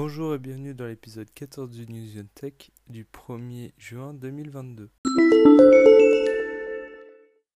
Bonjour et bienvenue dans l'épisode 14 du News Tech du 1er juin 2022.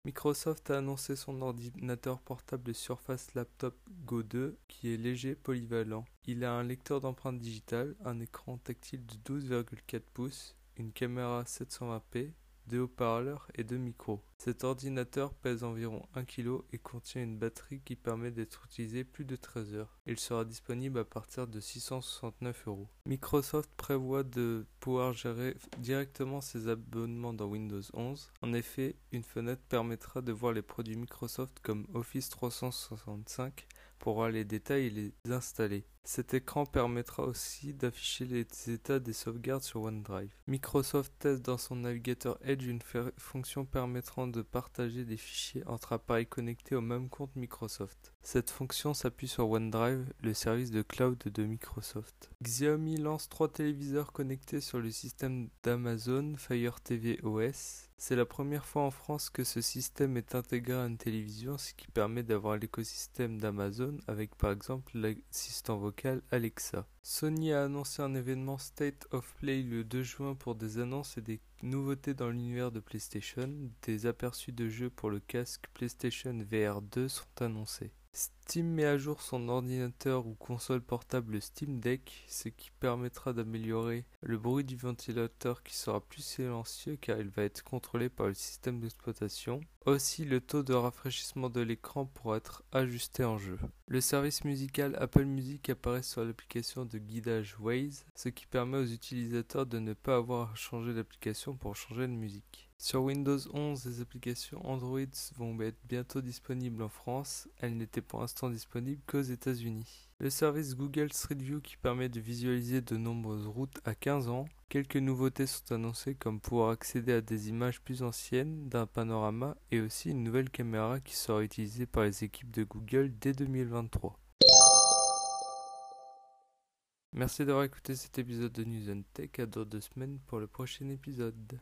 Microsoft a annoncé son ordinateur portable Surface Laptop Go 2 qui est léger polyvalent. Il a un lecteur d'empreintes digitales, un écran tactile de 12,4 pouces, une caméra 720p, deux haut-parleurs et deux micros. Cet ordinateur pèse environ 1 kg et contient une batterie qui permet d'être utilisé plus de 13 heures. Il sera disponible à partir de 669 euros. Microsoft prévoit de pouvoir gérer directement ses abonnements dans Windows 11. En effet, une fenêtre permettra de voir les produits Microsoft comme Office 365 pour voir les détails et les installer. Cet écran permettra aussi d'afficher les états des sauvegardes sur OneDrive. Microsoft teste dans son navigateur Edge une fonction permettant de partager des fichiers entre appareils connectés au même compte Microsoft. Cette fonction s'appuie sur OneDrive, le service de cloud de Microsoft. Xiaomi lance trois téléviseurs connectés sur le système d'Amazon Fire TV OS c'est la première fois en France que ce système est intégré à une télévision, ce qui permet d'avoir l'écosystème d'Amazon avec par exemple l'assistant vocal Alexa. Sony a annoncé un événement State of Play le 2 juin pour des annonces et des nouveautés dans l'univers de PlayStation. Des aperçus de jeux pour le casque PlayStation VR 2 sont annoncés. Steam met à jour son ordinateur ou console portable Steam Deck, ce qui permettra d'améliorer le bruit du ventilateur qui sera plus silencieux car il va être contrôlé par le système d'exploitation. Aussi, le taux de rafraîchissement de l'écran pourra être ajusté en jeu. Le service musical Apple Music apparaît sur l'application de guidage Waze, ce qui permet aux utilisateurs de ne pas avoir à changer d'application pour changer de musique. Sur Windows 11, les applications Android vont être bientôt disponibles en France. Elles n'étaient pour l'instant disponibles qu'aux États-Unis. Le service Google Street View qui permet de visualiser de nombreuses routes à 15 ans. Quelques nouveautés sont annoncées comme pouvoir accéder à des images plus anciennes d'un panorama et aussi une nouvelle caméra qui sera utilisée par les équipes de Google dès 2023. Merci d'avoir écouté cet épisode de News Tech. À dans deux semaines pour le prochain épisode.